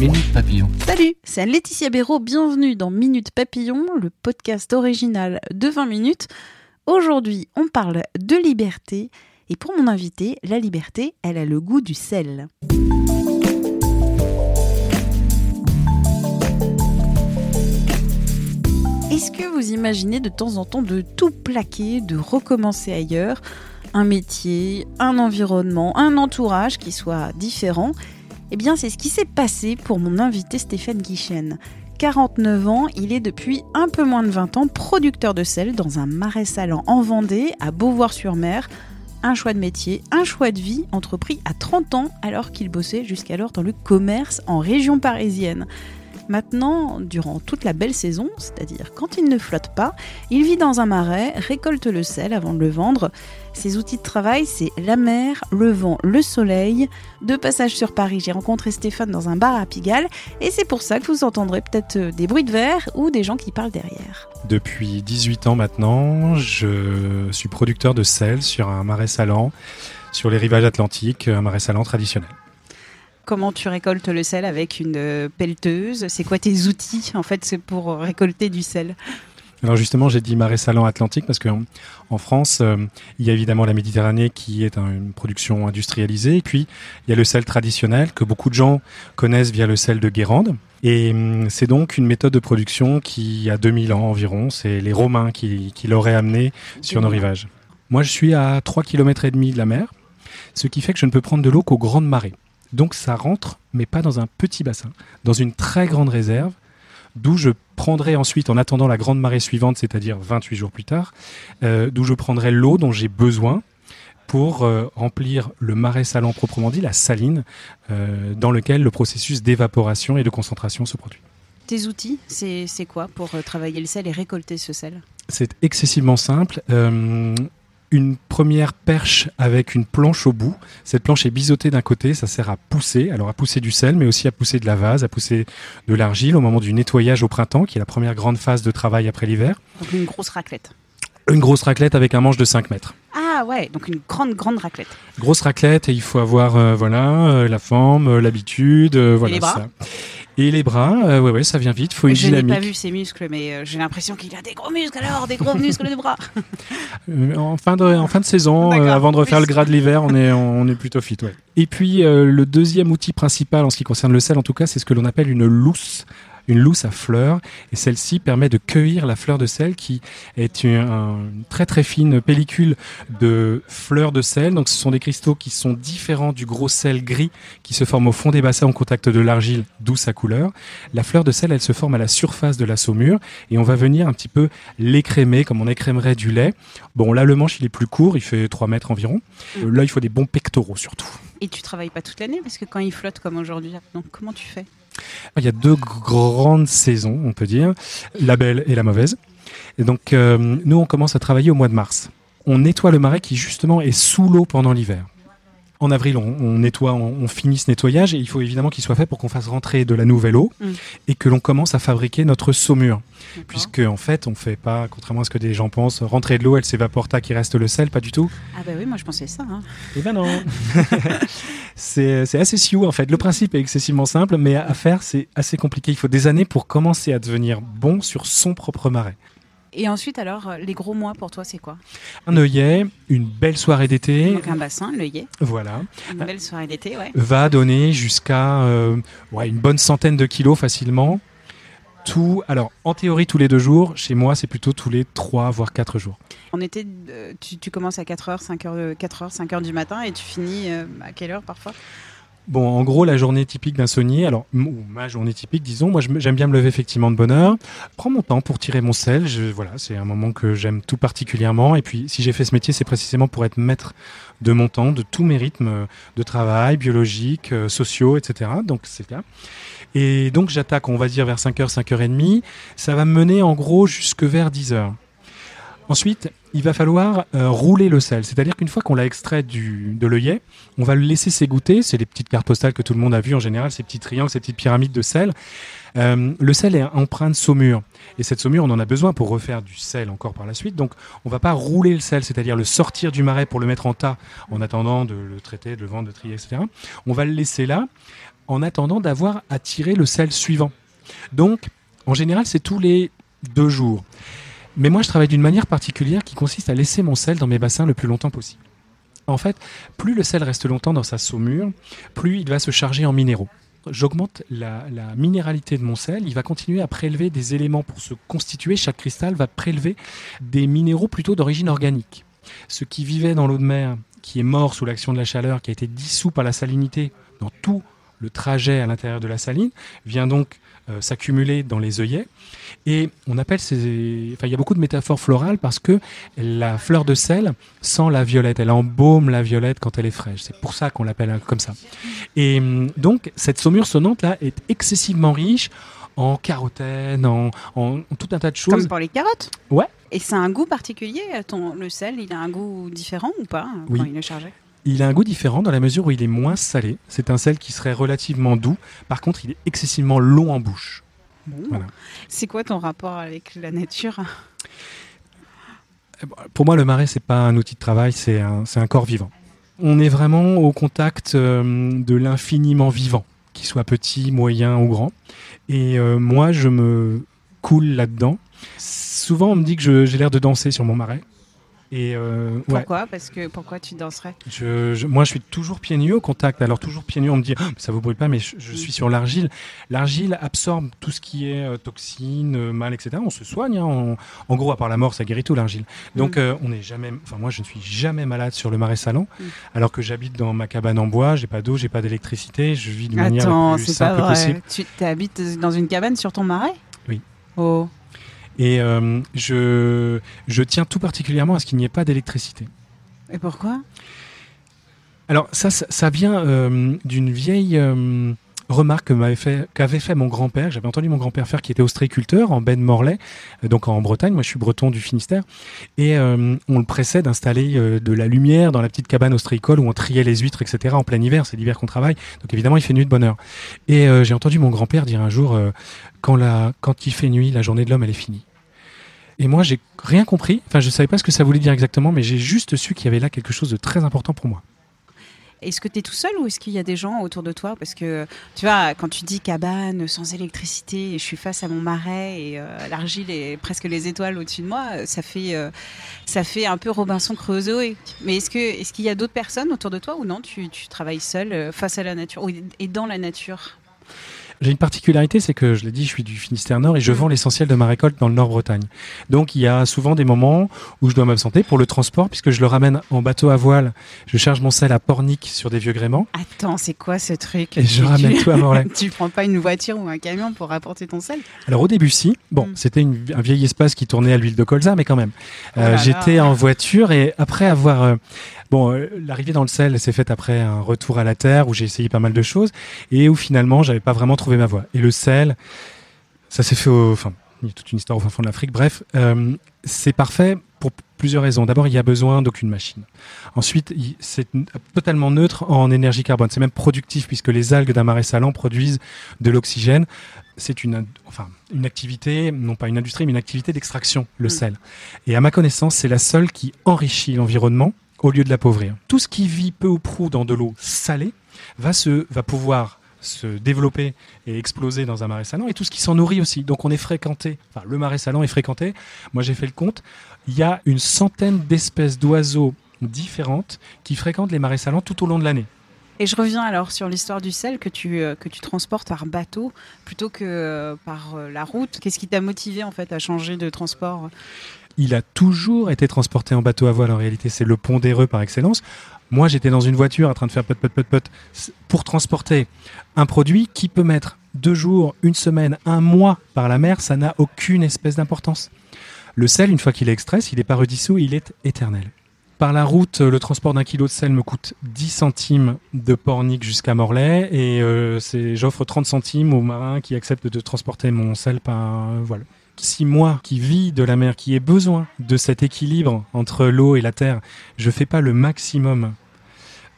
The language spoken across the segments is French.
Minute Papillon. Salut, c'est Anne-Laetitia Béraud, bienvenue dans Minute Papillon, le podcast original de 20 minutes. Aujourd'hui, on parle de liberté, et pour mon invité, la liberté, elle a le goût du sel. Est-ce que vous imaginez de temps en temps de tout plaquer, de recommencer ailleurs? Un métier, un environnement, un entourage qui soit différent? Eh bien, c'est ce qui s'est passé pour mon invité Stéphane Guichen. 49 ans, il est depuis un peu moins de 20 ans producteur de sel dans un marais salant en Vendée, à Beauvoir-sur-Mer. Un choix de métier, un choix de vie entrepris à 30 ans alors qu'il bossait jusqu'alors dans le commerce en région parisienne. Maintenant, durant toute la belle saison, c'est-à-dire quand il ne flotte pas, il vit dans un marais, récolte le sel avant de le vendre. Ses outils de travail, c'est la mer, le vent, le soleil. De passage sur Paris, j'ai rencontré Stéphane dans un bar à Pigalle et c'est pour ça que vous entendrez peut-être des bruits de verre ou des gens qui parlent derrière. Depuis 18 ans maintenant, je suis producteur de sel sur un marais salant, sur les rivages atlantiques, un marais salant traditionnel. Comment tu récoltes le sel avec une euh, pelleteuse? C'est quoi tes outils en fait pour récolter du sel? Alors justement, j'ai dit marais salant atlantique parce qu'en en France, euh, il y a évidemment la Méditerranée qui est une production industrialisée, et puis il y a le sel traditionnel que beaucoup de gens connaissent via le sel de Guérande. Et hum, c'est donc une méthode de production qui a 2000 ans environ, c'est les Romains qui, qui l'auraient amené sur nos rivages. Moi, je suis à 3 km et demi de la mer, ce qui fait que je ne peux prendre de l'eau qu'aux grandes marées. Donc ça rentre, mais pas dans un petit bassin, dans une très grande réserve, d'où je prendrai ensuite, en attendant la grande marée suivante, c'est-à-dire 28 jours plus tard, euh, d'où je prendrai l'eau dont j'ai besoin pour euh, remplir le marais salant proprement dit, la saline, euh, dans lequel le processus d'évaporation et de concentration se produit. Tes outils, c'est quoi pour travailler le sel et récolter ce sel? C'est excessivement simple une première perche avec une planche au bout. Cette planche est biseautée d'un côté, ça sert à pousser, alors à pousser du sel, mais aussi à pousser de la vase, à pousser de l'argile au moment du nettoyage au printemps, qui est la première grande phase de travail après l'hiver. Donc une grosse raclette. Une grosse raclette avec un manche de 5 mètres. Ah ouais, donc une grande, grande raclette. Grosse raclette, et il faut avoir euh, voilà, euh, la forme, euh, l'habitude, voilà les bras. ça. Et les bras, euh, ouais, ouais, ça vient vite, faut une je n'ai dynamique. pas vu ses muscles, mais euh, j'ai l'impression qu'il a des gros muscles alors, des gros muscles de bras. Euh, en, fin de, en fin de saison, euh, avant de refaire le gras de l'hiver, on est, on est plutôt fit. Ouais. Et puis, le deuxième outil principal en ce qui concerne le sel, en tout cas, c'est ce que l'on appelle une lousse. Une lousse à fleurs, et celle-ci permet de cueillir la fleur de sel qui est une, un- une très très fine pellicule de fleurs de sel. Donc ce sont des cristaux qui sont différents du gros sel gris qui se forme au fond des bassins au contact de l'argile, d'où sa couleur. La fleur de sel, elle se forme à la surface de la saumure et on va venir un petit peu l'écrémer comme on écrémerait du lait. Bon, là, le manche, il est plus court, il fait 3 mètres environ. Euh, Là, il faut des bons pectoraux surtout. Et tu travailles pas toute l'année parce que quand il flotte comme aujourd'hui, donc comment tu fais? Il y a deux grandes saisons, on peut dire, la belle et la mauvaise. Et donc, euh, nous, on commence à travailler au mois de mars. On nettoie le marais qui, justement, est sous l'eau pendant l'hiver. En avril, on, on nettoie, on, on finit ce nettoyage et il faut évidemment qu'il soit fait pour qu'on fasse rentrer de la nouvelle eau Mm. et que l'on commence à fabriquer notre saumure. Puisque, en fait, on fait pas, contrairement à ce que des gens pensent, rentrer de l'eau, elle s'évapore, il reste le sel, pas du tout. Ah bah oui, moi je pensais ça. hein. Eh ben non C'est c'est assez sioux en fait. Le principe est excessivement simple, mais à faire c'est assez compliqué. Il faut des années pour commencer à devenir bon sur son propre marais. Et ensuite alors, euh, les gros mois pour toi c'est quoi? Un œillet, une belle soirée d'été, Donc un bassin, l'œillet, voilà, une belle soirée d'été, ouais. va donner jusqu'à euh, ouais, une bonne centaine de kilos facilement. Tout, alors en théorie tous les deux jours, chez moi c'est plutôt tous les trois voire quatre jours. En été, euh, tu, tu commences à 4h, 5h, 4h, 5h du matin et tu finis à quelle heure parfois? Bon, en gros, la journée typique d'un saunier, alors ou ma journée typique, disons, moi j'aime bien me lever effectivement de bonne heure, prends mon temps pour tirer mon sel, je, voilà, c'est un moment que j'aime tout particulièrement, et puis si j'ai fait ce métier, c'est précisément pour être maître de mon temps, de tous mes rythmes de travail, biologiques, euh, sociaux, etc. Donc c'est là. Et donc j'attaque, on va dire, vers 5h, 5h30, ça va me mener en gros jusque vers 10h. Ensuite, il va falloir euh, rouler le sel. C'est-à-dire qu'une fois qu'on l'a extrait de l'œillet, on va le laisser s'égoutter. C'est les petites cartes postales que tout le monde a vues en général, ces petits triangles, ces petites pyramides de sel. Euh, le sel est empreint de saumure. Et cette saumure, on en a besoin pour refaire du sel encore par la suite. Donc, on va pas rouler le sel, c'est-à-dire le sortir du marais pour le mettre en tas en attendant de le traiter, de le vendre, de trier, etc. On va le laisser là en attendant d'avoir attiré le sel suivant. Donc, en général, c'est tous les deux jours. Mais moi, je travaille d'une manière particulière qui consiste à laisser mon sel dans mes bassins le plus longtemps possible. En fait, plus le sel reste longtemps dans sa saumure, plus il va se charger en minéraux. J'augmente la, minéralité de mon sel, il va continuer à prélever des éléments pour se constituer. Chaque cristal va prélever des minéraux plutôt d'origine organique. Ce qui vivait dans l'eau de mer, qui est mort sous l'action de la chaleur, qui a été dissous par la salinité dans tout le trajet à l'intérieur de la saline, vient donc euh, s'accumuler dans les œillets. Et on appelle ces. Enfin, il y a beaucoup de métaphores florales parce que la fleur de sel sent la violette. Elle embaume la violette quand elle est fraîche. C'est pour ça qu'on l'appelle comme ça. Et hum, donc, cette saumure sonnante-là est excessivement riche en carotène, en, tout un tas de choses. Comme pour les carottes? Ouais. Et c'est un goût particulier ton, Le sel, il a un goût différent ou pas oui. il est chargé? Il a un goût différent dans la mesure où il est moins salé. C'est un sel qui serait relativement doux. Par contre, il est excessivement long en bouche. C'est quoi ton rapport avec la nature? Eh ben, Pour moi, le marais, c'est pas un outil de travail, c'est un, un, corps vivant. On est vraiment au contact euh, de l'infiniment vivant, qu'il soit petit, moyen ou grand. Et euh, moi, je me coule là-dedans. Souvent, on me dit que j'ai l'air de danser sur mon marais. Et euh, pourquoi? Parce que pourquoi tu danserais? Je, Moi, je suis toujours pieds nus au contact. Alors toujours pieds nus, on me dit oh, ça vous brûle pas, mais je, suis sur l'argile. L'argile absorbe tout ce qui est euh, toxines, euh, mal, etc. On se soigne. Hein. en gros, à part la mort, ça guérit tout l'argile. Donc, mm. on n'est jamais. Enfin, moi, je ne suis jamais malade sur le marais salon, mm. alors que j'habite dans ma cabane en bois. J'ai pas d'eau, j'ai pas d'électricité. Je vis de manière la plus simple possible. Tu habites dans une cabane sur ton marais? Oui. Oh. Et euh, je, je tiens tout particulièrement à ce qu'il n'y ait pas d'électricité. Et pourquoi? Alors ça, ça, vient euh, d'une vieille euh, remarque qu'avait fait, mon grand-père. J'avais entendu mon grand-père faire qui était ostréiculteur en de Morlaix, donc en Bretagne. Moi, je suis breton du Finistère. Et on le pressait d'installer de la lumière dans la petite cabane ostréicole où on triait les huîtres, etc. en plein hiver. C'est l'hiver qu'on travaille. Donc évidemment, il fait nuit de bonne heure. Et j'ai entendu mon grand-père dire un jour quand il fait nuit, la journée de l'homme, elle est finie. Et moi, j'ai rien compris. Enfin, je savais pas ce que ça voulait dire exactement, mais j'ai juste su qu'il y avait là quelque chose de très important pour moi. Est-ce que tu es tout seul ou est-ce qu'il y a des gens autour de toi? Parce que tu vois, quand tu dis cabane sans électricité, et je suis face à mon marais et euh, l'argile est presque les étoiles au-dessus de moi, ça fait, euh, ça fait un peu Robinson Crusoe. Mais est-ce qu'il est y a d'autres personnes autour de toi ou non? Tu, tu travailles seul euh, face à la nature et dans la nature? J'ai une particularité, c'est que je l'ai dit, je suis du Finistère Nord et je mm. vends l'essentiel de ma récolte dans le Nord-Bretagne. Donc il y a souvent des moments où je dois m'absenter pour le transport puisque je le ramène en bateau à voile. Je charge mon sel à Pornic sur des vieux gréments. Attends, c'est quoi ce truc? Et je ramène tout à Morlaix. tu prends pas une voiture ou un camion pour rapporter ton sel? Alors au début, si. Bon, mm. c'était un vieil espace qui tournait à l'huile de colza, mais quand même. Oh euh, j'étais en voiture et après avoir euh, Bon, euh, l'arrivée dans le sel s'est faite après un retour à la terre où j'ai essayé pas mal de choses et où finalement j'avais pas vraiment trouvé ma voie. Et le sel, ça s'est fait au, enfin, il y a toute une histoire au fin fond de l'Afrique. Bref, euh, c'est parfait pour plusieurs raisons. D'abord, il y a besoin d'aucune machine. Ensuite, c'est totalement neutre en énergie carbone. C'est même productif puisque les algues d'un marais salant produisent de l'oxygène. C'est une, enfin, une activité, non pas une industrie, mais une activité d'extraction, le mm. sel. Et à ma connaissance, c'est la seule qui enrichit l'environnement au lieu de l'appauvrir. Tout ce qui vit peu ou prou dans de l'eau salée va, se, va pouvoir se développer et exploser dans un marais salant et tout ce qui s'en nourrit aussi. Donc on est fréquenté, enfin le marais salant est fréquenté. Moi j'ai fait le compte, il y a une centaine d'espèces d'oiseaux différentes qui fréquentent les marais salants tout au long de l'année. Et je reviens alors sur l'histoire du sel que tu, euh, que tu transportes par bateau plutôt que euh, par euh, la route. Qu'est-ce qui t'a motivé en fait à changer de transport? Il a toujours été transporté en bateau à voile. En réalité, c'est le pondéreux par excellence. Moi, j'étais dans une voiture en train de faire pot, pot, pot, pot pour transporter un produit qui peut mettre deux jours, une semaine, un mois par la mer. Ça n'a aucune espèce d'importance. Le sel, une fois qu'il est extrait, s'il n'est pas redissous, il est éternel. Par la route, le transport d'un kilo de sel me coûte 10 centimes de Pornic jusqu'à Morlaix et euh, j'offre 30 centimes aux marins qui acceptent de transporter mon sel par voile si moi, qui vis de la mer, qui ai besoin de cet équilibre entre l'eau et la terre, je fais pas le maximum,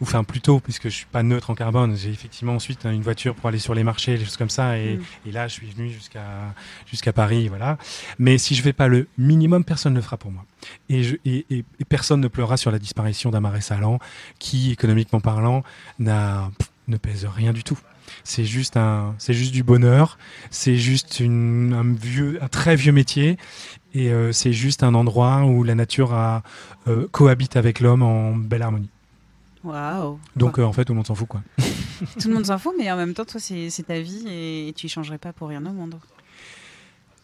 ou enfin plutôt, puisque je suis pas neutre en carbone, j'ai effectivement ensuite une voiture pour aller sur les marchés, des choses comme ça, et, mm. là je suis venu jusqu'à jusqu'à Paris, voilà. Mais si je fais pas le minimum, personne ne le fera pour moi. Et, je, et, et, personne ne pleurera sur la disparition d'un marais salant, qui, économiquement parlant, n'a ne pèse rien du tout. C'est juste un, c'est juste du bonheur. C'est juste une, un vieux, un très vieux métier. Et euh, c'est juste un endroit où la nature a, euh, cohabite avec l'homme en belle harmonie. Waouh. Donc euh, en fait, tout le monde s'en fout, quoi. tout le monde s'en fout, mais en même temps, toi, c'est, ta vie et, tu y changerais pas pour rien au monde.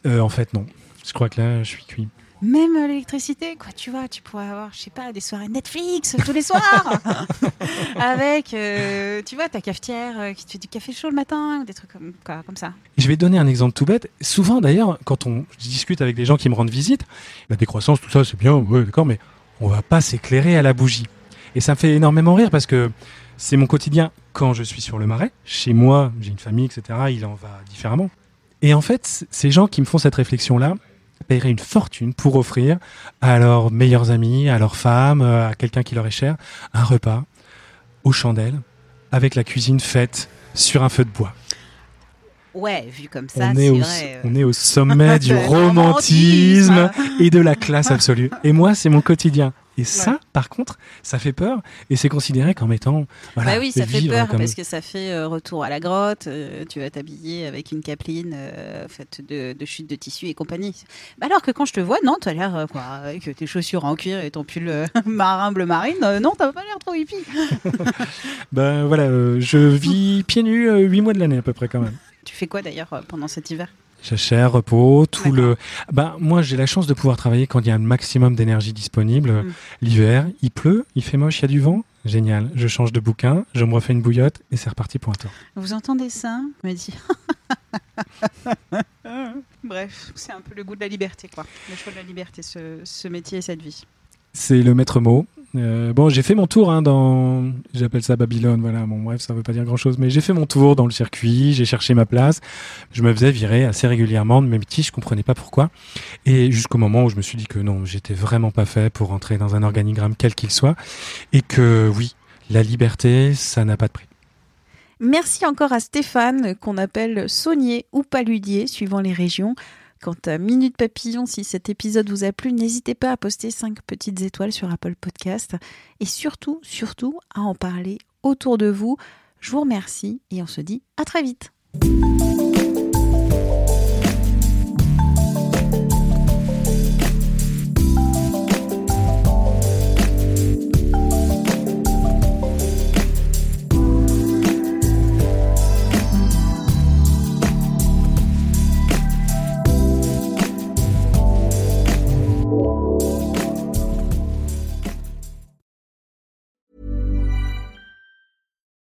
en fait, non. Je crois que là, je suis cuit même l'électricité, quoi, tu vois, tu pourrais avoir, je sais pas, des soirées Netflix tous les soirs, avec, euh, tu vois, ta cafetière euh, qui te fait du café chaud le matin, des trucs comme, comme ça. Je vais donner un exemple tout bête. Souvent, d'ailleurs, quand on discute avec des gens qui me rendent visite, la décroissance, tout ça, c'est bien, ouais, d'accord, mais on va pas s'éclairer à la bougie. Et ça me fait énormément rire parce que c'est mon quotidien quand je suis sur le marais. Chez moi, j'ai une famille, etc. Il en va différemment. Et en fait, ces gens qui me font cette réflexion-là, paieraient une fortune pour offrir à leurs meilleurs amis, à leurs femmes, euh, à quelqu'un qui leur est cher, un repas aux chandelles avec la cuisine faite sur un feu de bois. Ouais, vu comme ça, on est, au, vrai, euh. on est au sommet du romantisme et de la classe absolue. Et moi, c'est mon quotidien. Et ça, par contre, ça fait peur et c'est considéré comme étant. Voilà, bah oui, ça fait peur parce que ça fait euh, retour à la grotte. Euh, tu vas t'habiller avec une capeline euh, faite de, de chutes de tissu et compagnie. Bah alors que quand je te vois, non, tu as l'air quoi, avec tes chaussures en cuir et ton pull marin bleu marine. non, t'as pas l'air trop hippie. ben voilà, je vis pieds nus huit mois de l'année à peu près quand même. Tu fais quoi d'ailleurs pendant cet hiver? Jachère, repos, tout le. Ben, moi, j'ai la chance de pouvoir travailler quand il y a un maximum d'énergie disponible. Mm. L'hiver, il pleut, il fait moche, il y a du vent. Génial. Je change de bouquin, je me refais une bouillotte et c'est reparti pour un tour. Vous entendez ça Me dit. Bref, c'est un peu le goût de la liberté, quoi. Le choix de la liberté, ce, ce métier et cette vie. C'est le maître mot. Euh, bon, j'ai fait mon tour hein, dans, j'appelle ça Babylone, voilà. Bon, bref, ça veut pas dire grand chose, mais j'ai fait mon tour dans le circuit, j'ai cherché ma place. Je me faisais virer assez régulièrement de mes petits, je comprenais pas pourquoi. Et jusqu'au moment où je me suis dit que non, j'étais vraiment pas fait pour entrer dans un organigramme quel qu'il soit, et que oui, la liberté, ça n'a pas de prix. Merci encore à Stéphane, qu'on appelle Saunier ou Paludier, suivant les régions. Quant à Minute Papillon, si cet épisode vous a plu, n'hésitez pas à poster 5 petites étoiles sur Apple Podcast et surtout, surtout à en parler autour de vous. Je vous remercie et on se dit à très vite.